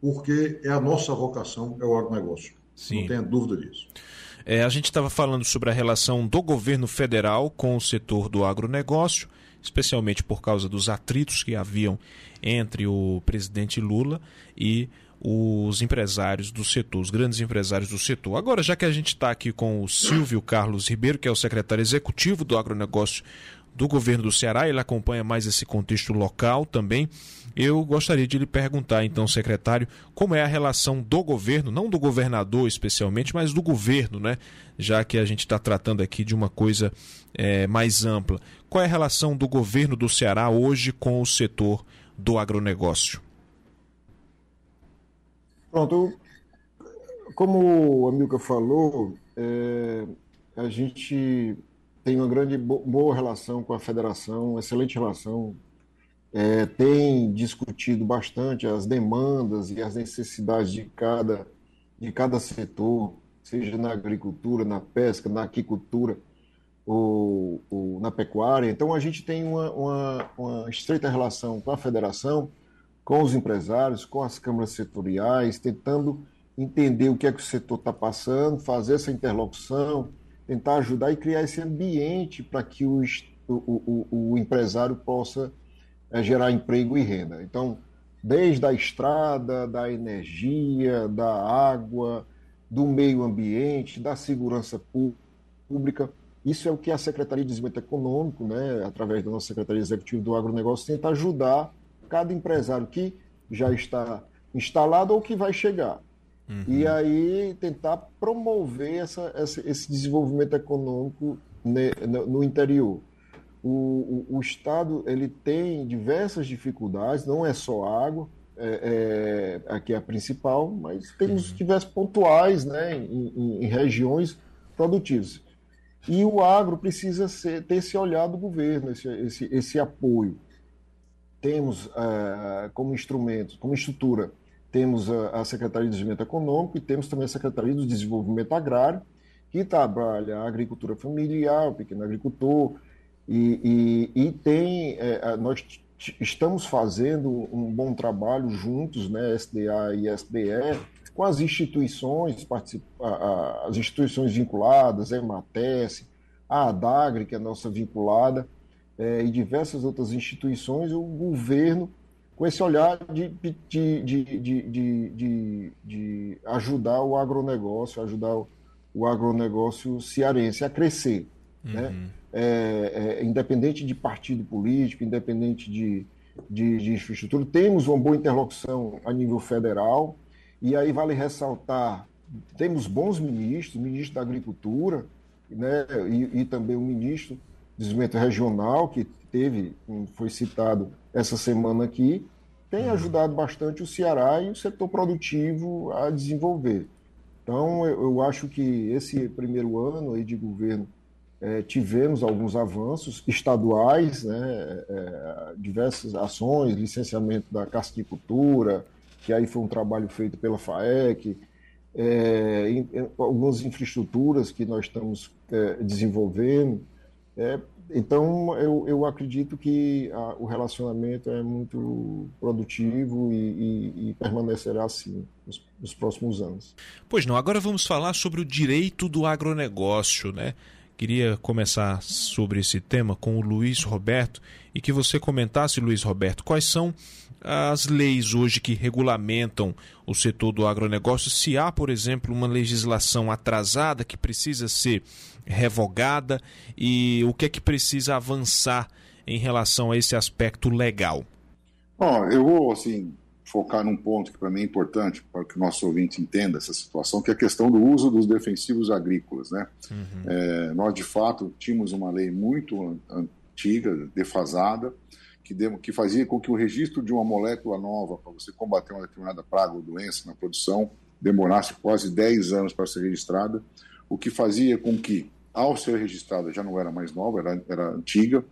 porque é a nossa vocação, é o agronegócio. Sim. Não tenha dúvida disso. É, a gente estava falando sobre a relação do governo federal com o setor do agronegócio, especialmente por causa dos atritos que haviam entre o presidente Lula e os empresários do setor, os grandes empresários do setor. Agora, já que a gente está aqui com o Silvio Carlos Ribeiro, que é o secretário executivo do agronegócio do governo do Ceará, ele acompanha mais esse contexto local também. Eu gostaria de lhe perguntar, então, secretário, como é a relação do governo, não do governador especialmente, mas do governo, né? Já que a gente está tratando aqui de uma coisa é, mais ampla. Qual é a relação do governo do Ceará hoje com o setor do agronegócio? Pronto, como o Amilcar falou, é, a gente tem uma grande boa relação com a federação, excelente relação. É, tem discutido bastante as demandas e as necessidades de cada, de cada setor, seja na agricultura, na pesca, na aquicultura ou, ou na pecuária. Então, a gente tem uma, uma, uma estreita relação com a federação com os empresários, com as câmaras setoriais, tentando entender o que é que o setor está passando, fazer essa interlocução, tentar ajudar e criar esse ambiente para que o, o, o, o, empresário possa é, gerar emprego e renda. Então, desde a estrada, da energia, da água, do meio ambiente, da segurança pública. Isso é o que a Secretaria de Desenvolvimento Econômico, né, através da nossa Secretaria Executiva do Agronegócio, tenta ajudar cada empresário que já está instalado ou que vai chegar. Uhum. E aí tentar promover essa, essa, esse desenvolvimento econômico ne, no, no, interior. O, o, o, Estado ele tem diversas dificuldades, não é só água, é, é, aqui é a principal, mas temos uhum. diversos pontuais né, em, em, em, regiões produtivas. E o agro precisa ser, ter esse olhar do governo, esse, esse, esse apoio temos uh, como instrumento, como estrutura, temos a, a, Secretaria de Desenvolvimento Econômico e temos também a Secretaria de Desenvolvimento Agrário, que trabalha a agricultura familiar, o pequeno agricultor, e, e, e tem, uh, nós estamos fazendo um bom trabalho juntos, né, SDA e SBE, com as instituições, as instituições vinculadas, a EMATES, a ADAGRE, que é a nossa vinculada, é, e diversas outras instituições, o governo com esse olhar de, de, de, de, de ajudar o agronegócio, ajudar o, o agronegócio cearense a crescer. Né? Uhum. Né? É, é, independente de partido político, independente de, de, de, infraestrutura, temos uma boa interlocução a nível federal, e aí vale ressaltar, temos bons ministros, ministro da Agricultura, né, e, e também o ministro do Desenvolvimento Regional, que teve, foi citado essa semana aqui, tem uhum. ajudado bastante o Ceará e o setor produtivo a desenvolver. Então, eu, eu acho que esse primeiro ano aí de governo é, tivemos alguns avanços estaduais, né, é, diversas ações, licenciamento da casticultura, que aí foi um trabalho feito pela FAEC, é, em, algumas infraestruturas que nós estamos é, desenvolvendo. É, então, eu, eu acredito que a, o relacionamento é muito produtivo e, e, e permanecerá assim nos, nos, próximos anos. Pois não, agora vamos falar sobre o direito do agronegócio, né? Queria começar sobre esse tema com o Luiz Roberto e que você comentasse, Luiz Roberto, quais são as leis hoje que regulamentam o setor do agronegócio, se há, por exemplo, uma legislação atrasada que precisa ser revogada e o que é que precisa avançar em relação a esse aspecto legal? Bom, eu vou assim focar num ponto que para mim é importante para que o nosso ouvinte entenda essa situação, que é a questão do uso dos defensivos agrícolas, né? Uhum. É, nós de fato tínhamos uma lei muito antiga, defasada, que, que fazia com que o registro de uma molécula nova para você combater uma determinada praga ou doença na produção demorasse quase 10 anos para ser registrada, o que fazia com que, ao ser registrada, já não era mais nova, era, era antiga,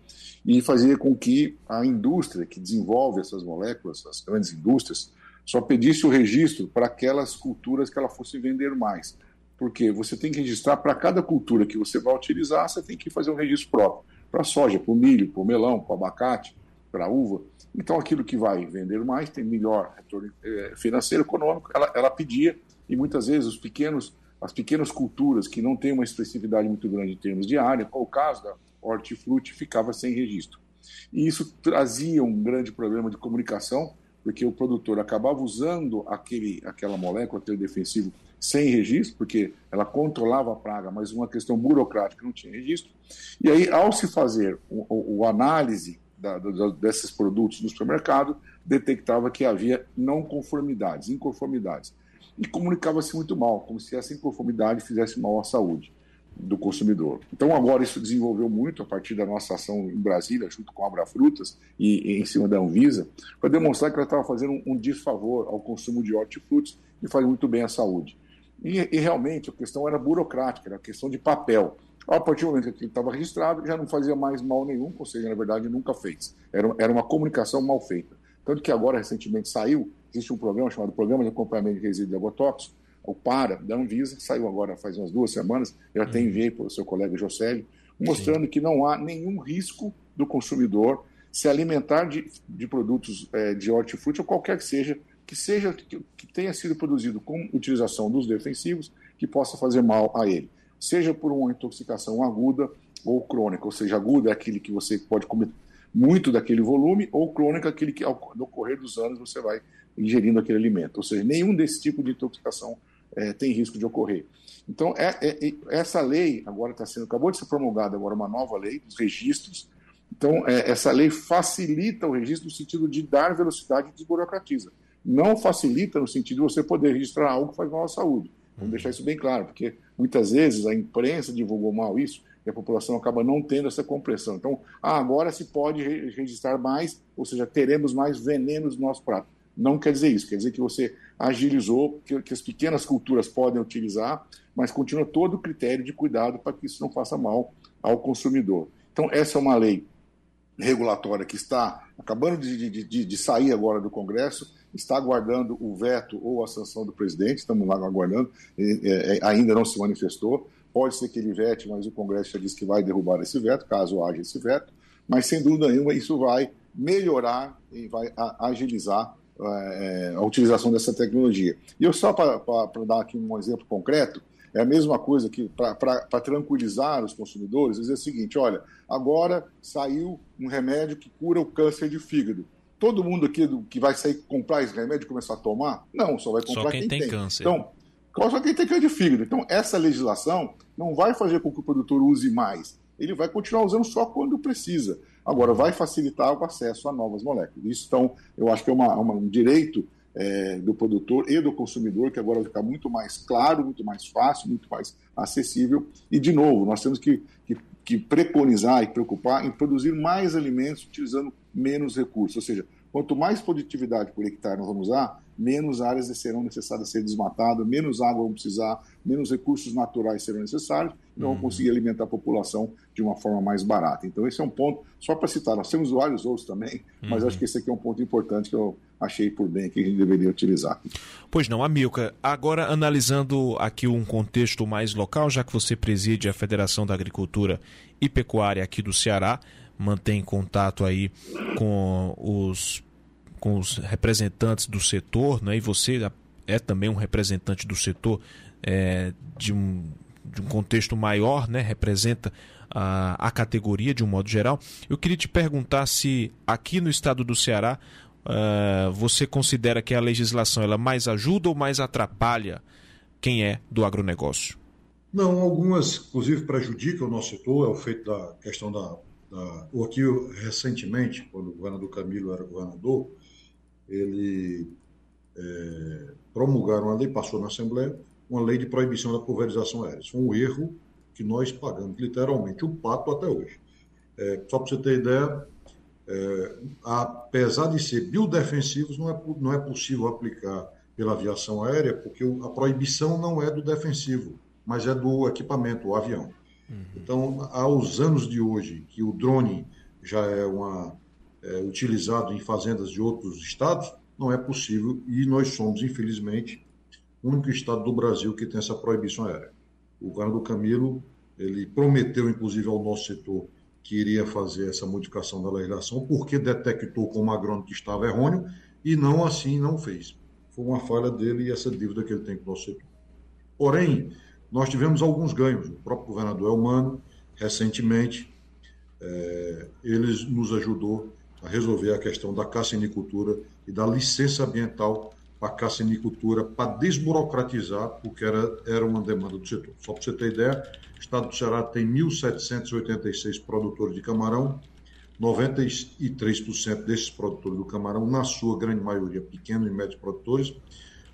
e fazia com que a indústria que desenvolve essas moléculas, as grandes indústrias, só pedisse o registro para aquelas culturas que ela fosse vender mais. Porque você tem que registrar para cada cultura que você vai utilizar, você tem que fazer um registro próprio. Para soja, para o milho, para o melão, para o abacate, para a uva. Então, aquilo que vai vender mais, tem melhor retorno eh, financeiro, econômico, ela, ela pedia, e muitas vezes os pequenos, as pequenas culturas que não têm uma expressividade muito grande em termos de área, qual o caso da hortifruti, ficava sem registro. E isso trazia um grande problema de comunicação, porque o produtor acabava usando aquele, aquela molécula, aquele defensivo, sem registro, porque ela controlava a praga, mas uma questão burocrática não tinha registro. E aí, ao se fazer o, o, o análise da, da, desses produtos no supermercado, detectava que havia não conformidades, inconformidades. E comunicava-se muito mal, como se essa inconformidade fizesse mal à saúde do consumidor. Então, agora isso desenvolveu muito a partir da nossa ação em Brasília, junto com a Abra Frutas e, e em cima da Anvisa, para demonstrar que ela estava fazendo um, um desfavor ao consumo de hortifrutis e faz muito bem à saúde. E, e, realmente a questão era burocrática, era questão de papel. A partir do momento que ele estava registrado, já não fazia mais mal nenhum, ou seja, na verdade nunca fez. Era, era uma comunicação mal feita. Tanto que agora, recentemente, saiu, existe um programa chamado Programa de Acompanhamento de Resíduos de Agrotóxicos, o PARA, da Anvisa, saiu agora faz umas duas semanas, eu até enviei para o seu colega Josélio, mostrando Sim. que não há nenhum risco do consumidor se alimentar de, de produtos é, de hortifruti ou qualquer que seja, que seja que, que tenha sido produzido com utilização dos defensivos, que possa fazer mal a ele seja por uma intoxicação aguda ou crônica, ou seja, aguda é aquele que você pode comer muito daquele volume, ou crônica aquele que ao decorrer dos anos você vai ingerindo aquele alimento. Ou seja, nenhum desse tipo de intoxicação é, tem risco de ocorrer. Então, é, é, é essa lei agora está sendo, acabou de ser promulgada agora uma nova lei dos registros. Então, é, essa lei facilita o registro no sentido de dar velocidade e desburocratiza. Não facilita no sentido de você poder registrar algo que faz mal à saúde. Vamos deixar isso bem claro, porque muitas vezes a imprensa divulgou mal isso e a população acaba não tendo essa compreensão. Então, ah, agora se pode registrar mais, ou seja, teremos mais venenos no nosso prato. Não quer dizer isso, quer dizer que você agilizou, que, que as pequenas culturas podem utilizar, mas continua todo o critério de cuidado para que isso não faça mal ao consumidor. Então, essa é uma lei regulatória que está acabando de, de, de, sair agora do Congresso está aguardando o veto ou a sanção do presidente, estamos lá aguardando, ainda não se manifestou. Pode ser que ele vete, mas o Congresso já disse que vai derrubar esse veto, caso haja esse veto. Mas, sem dúvida nenhuma, isso vai melhorar e vai agilizar é, a utilização dessa tecnologia. E eu só para dar aqui um exemplo concreto, é a mesma coisa que para tranquilizar os consumidores, dizer o seguinte: olha, agora saiu um remédio que cura o câncer de fígado. Todo mundo aqui do, que vai sair comprar esse remédio e começar a tomar? Não, só vai comprar só quem, quem, tem, tem câncer. Então, só quem tem câncer de fígado. Então, essa legislação não vai fazer com que o produtor use mais. Ele vai continuar usando só quando precisa. Agora, vai facilitar o acesso a novas moléculas. Isso, então, eu acho que é uma, uma um direito é, do produtor e do consumidor, que agora vai ficar muito mais claro, muito mais fácil, muito mais acessível. E, de novo, nós temos que, que, que preconizar e preocupar em produzir mais alimentos utilizando menos recursos. Ou seja, quanto mais produtividade por hectare nós vamos usar, menos áreas serão necessárias ser desmatadas, menos água vão precisar, menos recursos naturais serão necessários, e uhum. vamos conseguir alimentar a população de uma forma mais barata. Então, esse é um ponto, só para citar, nós temos vários outros também, uhum. mas acho que esse aqui é um ponto importante que eu achei por bem que a gente deveria utilizar. Pois não, Amilca, agora analisando aqui um contexto mais local, já que você preside a Federação da Agricultura e Pecuária aqui do Ceará, mantém contato aí com os com os representantes do setor, né? e você é também um representante do setor é, de, um, de um contexto maior, né? representa a, a categoria de um modo geral. Eu queria te perguntar se aqui no estado do Ceará uh, você considera que a legislação ela mais ajuda ou mais atrapalha quem é do agronegócio? Não, algumas, inclusive, prejudicam o nosso setor, é o feito da questão da. da o aqui, recentemente, quando o governador Camilo era governador, ele é, promulgaram uma lei, passou na Assembleia, uma lei de proibição da pulverização aérea. Isso foi um erro que nós pagamos literalmente o pato até hoje. É, só para você ter ideia, é, apesar de ser biodefensivos, não é, não é possível aplicar pela aviação aérea, porque a proibição não é do defensivo, mas é do equipamento, o avião. Uhum. Então, aos anos de hoje, que o drone já é uma é, utilizado em fazendas de outros estados, não é possível e nós somos, infelizmente, o único estado do Brasil que tem essa proibição aérea. O governador Camilo, ele prometeu, inclusive, ao nosso setor que iria fazer essa modificação da legislação, porque detectou como agrônomo que estava errôneo e não assim não fez. Foi uma falha dele e essa dívida que ele tem com o nosso setor. Porém, nós tivemos alguns ganhos. O próprio governador Elmano, recentemente, é, ele nos ajudou a resolver a questão da cassinicultura e da licença ambiental para a cassinicultura, para desburocratizar, porque era, era uma demanda do setor. Só para você ter ideia, o estado do Ceará tem 1.786 produtores de camarão, 93% desses produtores do camarão, na sua grande maioria pequenos e médios produtores,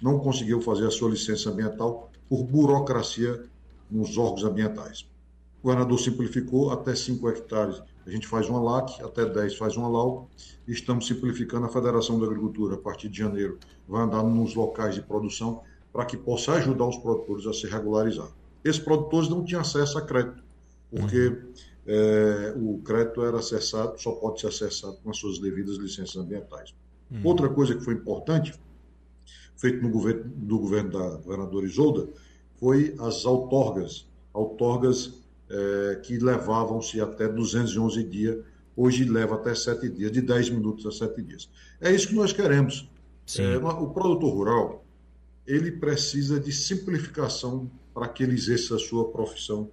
não conseguiu fazer a sua licença ambiental por burocracia nos órgãos ambientais. O governador simplificou até 5 hectares a gente faz uma LAC, até 10 faz uma LAU, e estamos simplificando a Federação da Agricultura, a partir de janeiro, vai andar nos locais de produção para que possa ajudar os produtores a se regularizar. Esses produtores não tinham acesso a crédito, porque uhum. é, o crédito era acessado, só pode ser acessado com as suas devidas licenças ambientais. Uhum. Outra coisa que foi importante, feito no governo, do governo da governadora Isolda, foi as outorgas, outorgas é, que levavam-se até 211 dias, hoje leva até 7 dias, de 10 minutos a 7 dias. É isso que nós queremos. É, o produtor rural, ele precisa de simplificação para que ele exerça a sua profissão,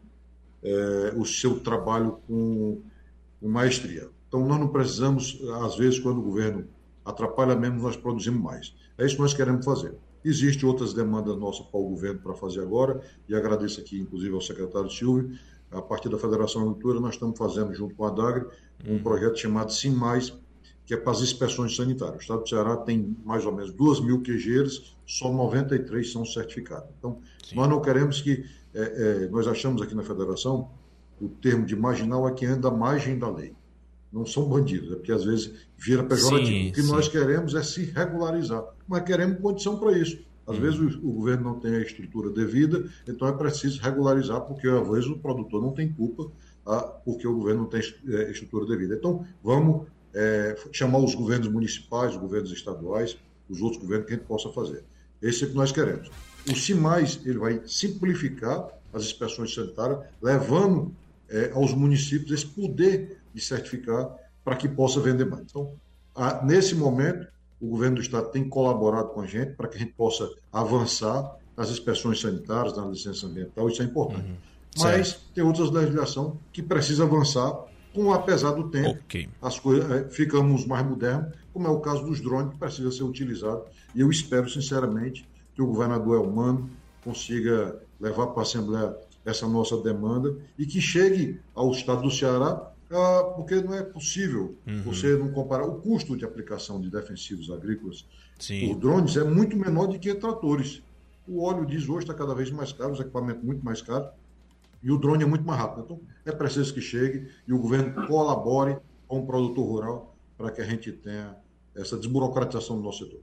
é, o seu trabalho com, com maestria. Então, nós não precisamos, às vezes, quando o governo atrapalha mesmo, nós produzimos mais. É isso que nós queremos fazer. Existem outras demandas nossas para o governo para fazer agora, e agradeço aqui, inclusive, ao secretário Silvio, a partir da Federação Agricultura, nós estamos fazendo, junto com a DAGRE, um uhum. projeto chamado Sim Mais, que é para as inspeções sanitárias. O Estado do Ceará tem mais ou menos 2 mil queijeiros, só 93 são certificados. Então, Sim. nós não queremos que. É, é, nós achamos aqui na Federação, o termo de marginal é que anda à margem da lei. Não são bandidos, é porque às vezes vira pejorativo. Sim, o que sim. nós queremos é se regularizar, mas queremos condição para isso. Às vezes o, o, governo não tem a estrutura devida, então é preciso regularizar, porque às vezes o produtor não tem culpa, ah, porque o governo não tem é, estrutura devida. Então, vamos é, chamar os governos municipais, os governos estaduais, os outros governos que a gente possa fazer. Esse é o que nós queremos. O CIMAIS ele vai simplificar as inspeções sanitárias, levando é, aos municípios esse poder de certificar para que possa vender mais. Então, a, nesse momento, o governo do estado tem colaborado com a gente para que a gente possa avançar nas inspeções sanitárias, na licença ambiental, isso é importante. Uhum. Mas certo. tem outras legislações que precisa avançar, com apesar do tempo, okay. as coisas é, ficamos mais modernos, como é o caso dos drones que precisa ser utilizado. E eu espero sinceramente que o governador Elmano consiga levar para a Assembleia essa nossa demanda e que chegue ao estado do Ceará, porque não é possível uhum. você não comparar o custo de aplicação de defensivos agrícolas Sim. por drones é muito menor do que tratores. O óleo diesel hoje está cada vez mais caro, os equipamentos muito mais caros, e o drone é muito mais rápido. Então, é preciso que chegue e o governo colabore com o produtor rural para que a gente tenha essa desburocratização do nosso setor.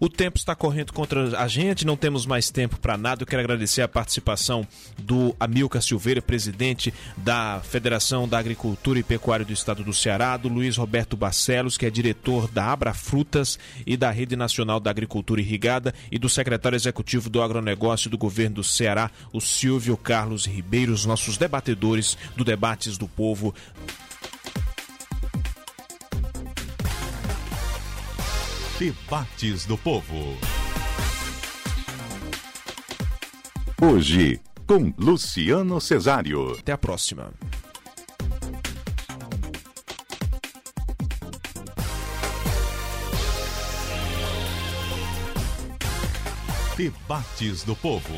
O tempo está correndo contra a gente, não temos mais tempo para nada. Eu quero agradecer a participação do Amilcar Silveira, presidente da Federação da Agricultura e Pecuária do Estado do Ceará, do Luiz Roberto Barcelos, que é diretor da Abra Frutas e da Rede Nacional da Agricultura Irrigada, e do secretário executivo do Agronegócio do Governo do Ceará, o Silvio Carlos Ribeiro, os nossos debatedores do Debates do Povo. Debates do Povo. Hoje, com Luciano Cesário. Até a próxima. Debates do Povo.